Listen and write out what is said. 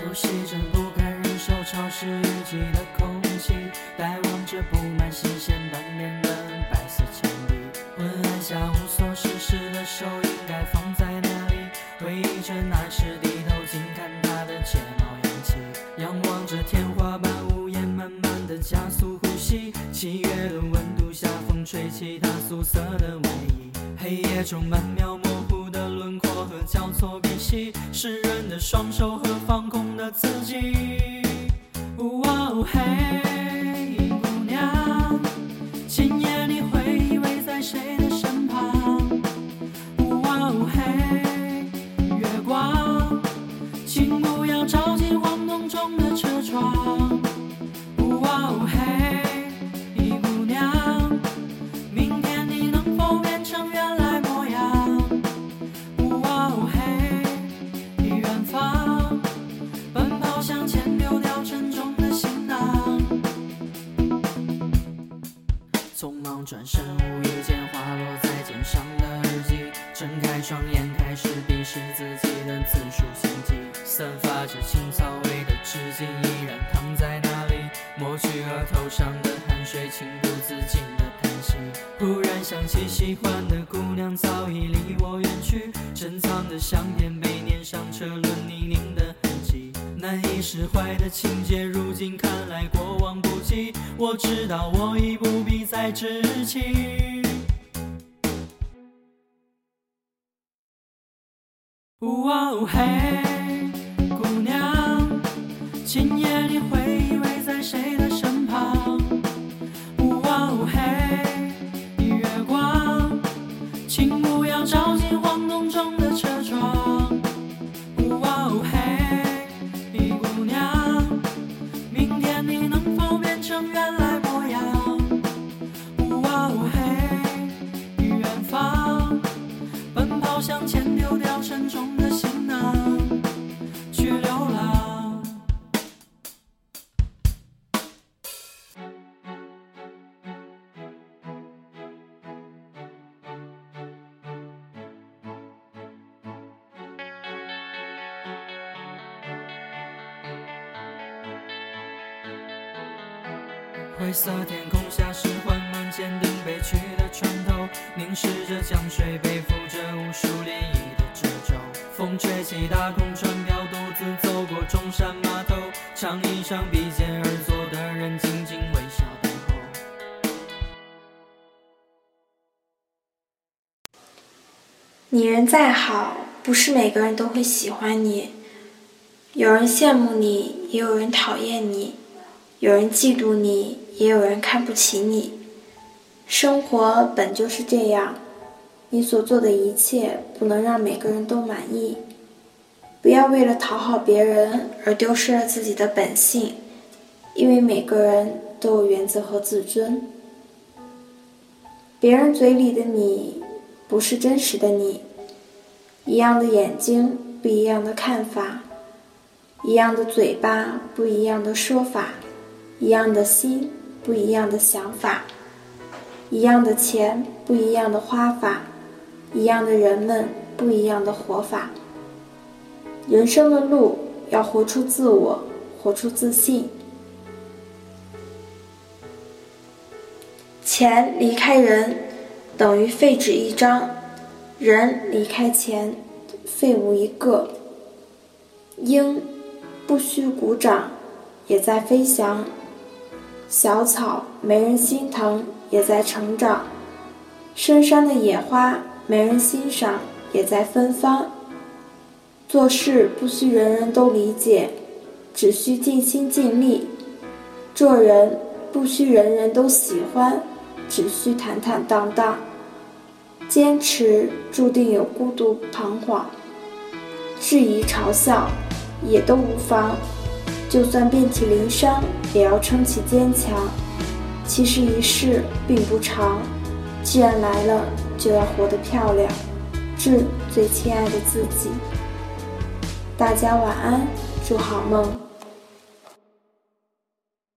呼吸着不堪忍受潮湿淤积的空气，呆望着布满细线斑点的白色墙壁。昏暗下无所事事的手应该放在哪里？回忆着那时低头静看他的睫毛扬起，仰望着天花板屋檐，慢慢的加速呼吸。七月的温度下，风吹起他素色的外衣，黑夜中曼妙模轮廓和交错鼻息，湿润的双手和放空的自己。哇哦嘿，双眼，开始鄙视自己的自述心迹，散发着青草味的纸巾依然躺在那里，抹去额头上的汗水，情不自禁的叹息。忽然想起喜欢的姑娘早已离我远去，珍藏的相片被粘上车轮泥泞的痕迹，难以释怀的情节，如今看来过往不及。我知道我已不必再执起。哇哦向前，丢掉沉重的灰色天空下是缓慢坚定悲曲的船头，凝视着江水，背负着无数涟漪的褶皱。风吹起大空船票，独自走过中山码头，长椅上并肩而坐的人静静微笑等候。你人再好，不是每个人都会喜欢你。有人羡慕你，也有人讨厌你；有人嫉妒你，也有人看不起你。生活本就是这样，你所做的一切不能让每个人都满意。不要为了讨好别人而丢失了自己的本性，因为每个人都有原则和自尊。别人嘴里的你，不是真实的你。一样的眼睛，不一样的看法；一样的嘴巴，不一样的说法；一样的心，不一样的想法；一样的钱，不一样的花法；一样的人们，不一样的活法。人生的路，要活出自我，活出自信。钱离开人，等于废纸一张；人离开钱，废物一个。鹰不需鼓掌，也在飞翔；小草没人心疼，也在成长；深山的野花没人欣赏，也在芬芳。做事不需人人都理解，只需尽心尽力；做人不需人人都喜欢，只需坦坦荡荡。坚持注定有孤独彷徨，质疑嘲笑也都无妨。就算遍体鳞伤，也要撑起坚强。其实一世并不长，既然来了，就要活得漂亮，致最亲爱的自己。大家晚安，祝好梦。